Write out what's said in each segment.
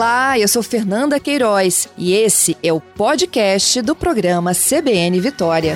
Olá, eu sou Fernanda Queiroz e esse é o podcast do programa CBN Vitória.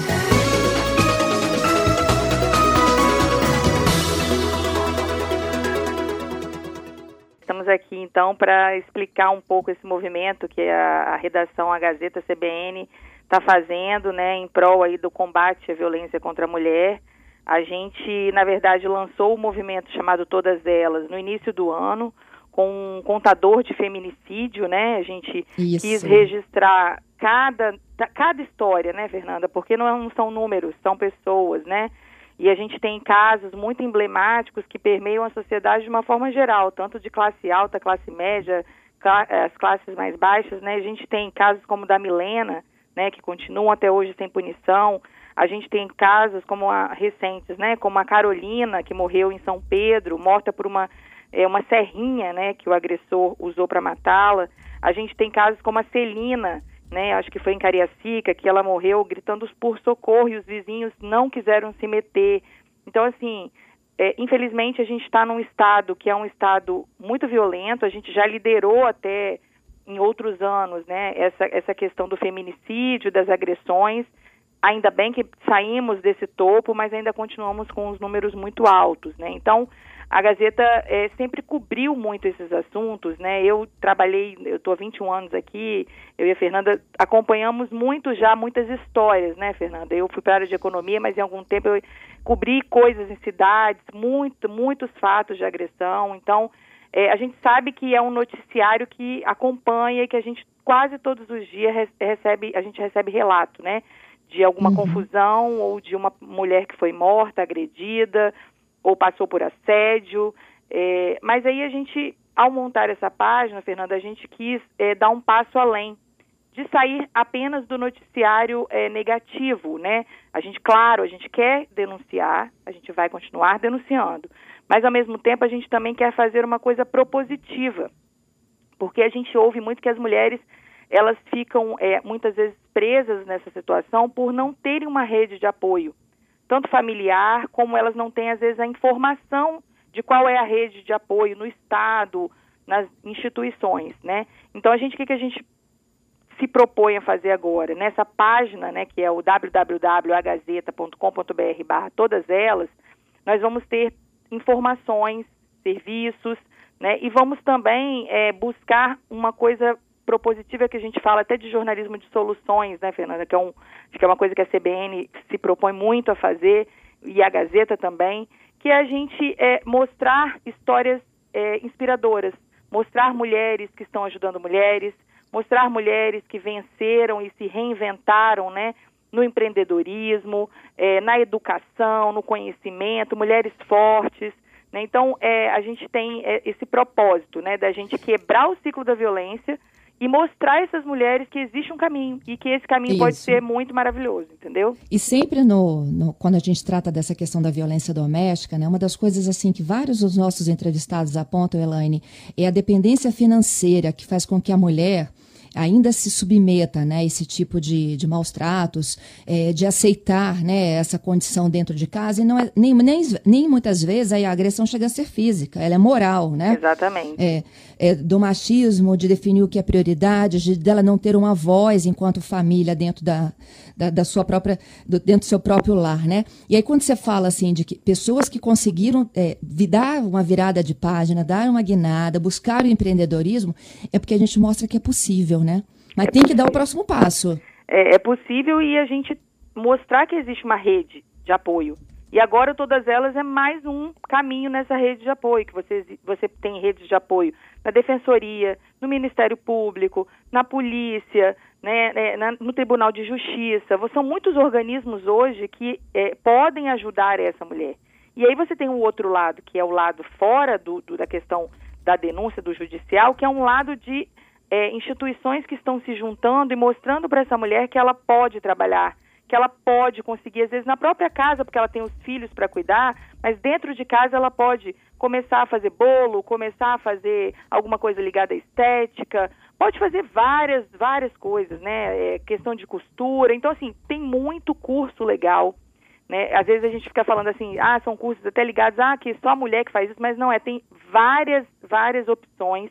Estamos aqui então para explicar um pouco esse movimento que a, a redação, a Gazeta CBN está fazendo, né, em prol aí do combate à violência contra a mulher. A gente, na verdade, lançou o um movimento chamado Todas Elas no início do ano, com um contador de feminicídio, né? A gente Isso. quis registrar cada, cada história, né, Fernanda? Porque não são números, são pessoas, né? E a gente tem casos muito emblemáticos que permeiam a sociedade de uma forma geral, tanto de classe alta, classe média, as classes mais baixas, né? A gente tem casos como o da Milena, né, que continuam até hoje sem punição. A gente tem casos como a, recentes, né, como a Carolina, que morreu em São Pedro, morta por uma, é, uma serrinha, né, que o agressor usou para matá-la. A gente tem casos como a Celina, né, acho que foi em Cariacica, que ela morreu gritando por socorro e os vizinhos não quiseram se meter. Então, assim, é, infelizmente a gente está num estado que é um estado muito violento, a gente já liderou até em outros anos, né, essa, essa questão do feminicídio, das agressões. Ainda bem que saímos desse topo, mas ainda continuamos com os números muito altos, né? Então, a Gazeta é, sempre cobriu muito esses assuntos, né? Eu trabalhei, eu estou há 21 anos aqui, eu e a Fernanda acompanhamos muito já muitas histórias, né, Fernanda? Eu fui para a área de economia, mas em algum tempo eu cobri coisas em cidades, muito, muitos fatos de agressão. Então, é, a gente sabe que é um noticiário que acompanha e que a gente quase todos os dias recebe, a gente recebe relato, né? De alguma uhum. confusão ou de uma mulher que foi morta, agredida ou passou por assédio. É, mas aí a gente, ao montar essa página, Fernanda, a gente quis é, dar um passo além de sair apenas do noticiário é, negativo, né? A gente, claro, a gente quer denunciar, a gente vai continuar denunciando, mas ao mesmo tempo a gente também quer fazer uma coisa propositiva, porque a gente ouve muito que as mulheres elas ficam é, muitas vezes presas nessa situação por não terem uma rede de apoio, tanto familiar como elas não têm às vezes a informação de qual é a rede de apoio no estado, nas instituições, né? Então a gente o que, que a gente se propõe a fazer agora nessa página, né, que é o www.agazeta.com.br/barra todas elas, nós vamos ter informações, serviços, né? E vamos também é, buscar uma coisa propositiva que a gente fala até de jornalismo de soluções, né, Fernanda? Que é, um, que é uma coisa que a CBN se propõe muito a fazer e a Gazeta também, que é a gente é, mostrar histórias é, inspiradoras, mostrar mulheres que estão ajudando mulheres, mostrar mulheres que venceram e se reinventaram, né? no empreendedorismo, é, na educação, no conhecimento, mulheres fortes. Né? Então, é, a gente tem é, esse propósito né, da gente quebrar o ciclo da violência e mostrar a essas mulheres que existe um caminho e que esse caminho Isso. pode ser muito maravilhoso, entendeu? E sempre no, no, quando a gente trata dessa questão da violência doméstica, né, uma das coisas assim que vários dos nossos entrevistados apontam, Elaine, é a dependência financeira que faz com que a mulher ainda se submeta né, a esse tipo de, de maus tratos, é, de aceitar né, essa condição dentro de casa, e não é, nem, nem, nem muitas vezes a agressão chega a ser física, ela é moral, né? Exatamente. É, é, do machismo, de definir o que é prioridade, de dela não ter uma voz enquanto família dentro da, da, da sua própria, do, dentro do seu próprio lar, né? E aí quando você fala assim de que pessoas que conseguiram é, dar uma virada de página, dar uma guinada, buscar o empreendedorismo, é porque a gente mostra que é possível, né? Mas é tem que dar o próximo passo. É, é possível e a gente mostrar que existe uma rede de apoio. E agora todas elas é mais um caminho nessa rede de apoio, que você, você tem redes de apoio na Defensoria, no Ministério Público, na Polícia, né, né na, no Tribunal de Justiça. São muitos organismos hoje que é, podem ajudar essa mulher. E aí você tem o outro lado, que é o lado fora do, do da questão da denúncia do judicial, que é um lado de é, instituições que estão se juntando e mostrando para essa mulher que ela pode trabalhar, que ela pode conseguir, às vezes na própria casa, porque ela tem os filhos para cuidar, mas dentro de casa ela pode começar a fazer bolo, começar a fazer alguma coisa ligada à estética, pode fazer várias, várias coisas, né? É, questão de costura. Então, assim, tem muito curso legal. Né? Às vezes a gente fica falando assim, ah, são cursos até ligados, ah, que só a mulher que faz isso, mas não é, tem várias, várias opções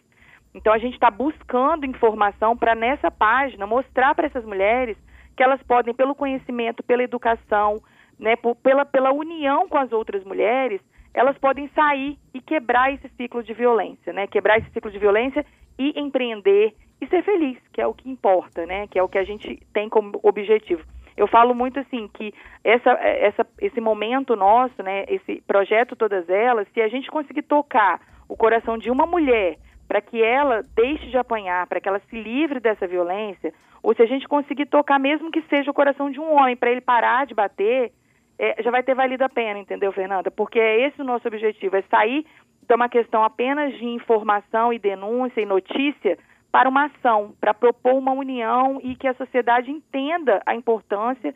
Então a gente está buscando informação para nessa página mostrar para essas mulheres que elas podem, pelo conhecimento, pela educação, né, por, pela, pela união com as outras mulheres, elas podem sair e quebrar esse ciclo de violência, né? Quebrar esse ciclo de violência e empreender e ser feliz, que é o que importa, né? Que é o que a gente tem como objetivo. Eu falo muito assim que essa, essa, esse momento nosso, né, esse projeto Todas Elas, se a gente conseguir tocar o coração de uma mulher para que ela deixe de apanhar, para que ela se livre dessa violência, ou se a gente conseguir tocar, mesmo que seja o coração de um homem, para ele parar de bater, é, já vai ter valido a pena, entendeu, Fernanda? Porque é esse o nosso objetivo, é sair de uma questão apenas de informação e denúncia e notícia para uma ação, para propor uma união e que a sociedade entenda a importância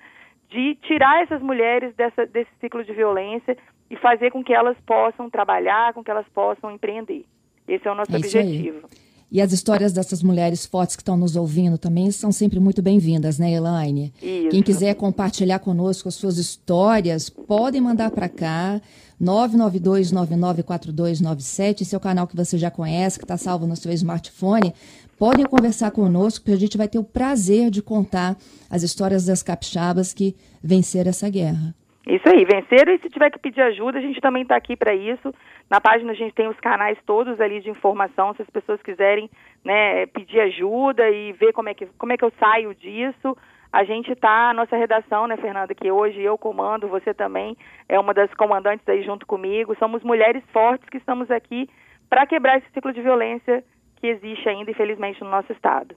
de tirar essas mulheres dessa, desse ciclo de violência e fazer com que elas possam trabalhar, com que elas possam empreender. Esse é o nosso é objetivo. E as histórias dessas mulheres fortes que estão nos ouvindo também são sempre muito bem-vindas, né, Elaine? Isso. Quem quiser compartilhar conosco as suas histórias, podem mandar para cá. 992-994297, esse é o canal que você já conhece, que está salvo no seu smartphone. Podem conversar conosco, porque a gente vai ter o prazer de contar as histórias das capixabas que venceram essa guerra. Isso aí, venceram e se tiver que pedir ajuda, a gente também está aqui para isso. Na página a gente tem os canais todos ali de informação, se as pessoas quiserem né, pedir ajuda e ver como é que, como é que eu saio disso. A gente está, a nossa redação, né, Fernanda, que hoje eu comando, você também é uma das comandantes aí junto comigo. Somos mulheres fortes que estamos aqui para quebrar esse ciclo de violência que existe ainda, infelizmente, no nosso estado.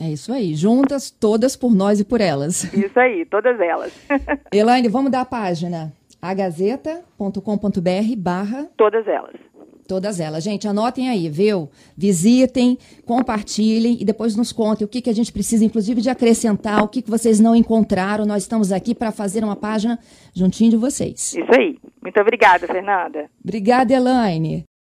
É isso aí, juntas, todas por nós e por elas. Isso aí, todas elas. Elaine, vamos dar a página agazeta.com.br barra... Todas elas. Todas elas. Gente, anotem aí, viu? Visitem, compartilhem e depois nos contem o que, que a gente precisa, inclusive, de acrescentar, o que, que vocês não encontraram. Nós estamos aqui para fazer uma página juntinho de vocês. Isso aí. Muito obrigada, Fernanda. Obrigada, Elaine.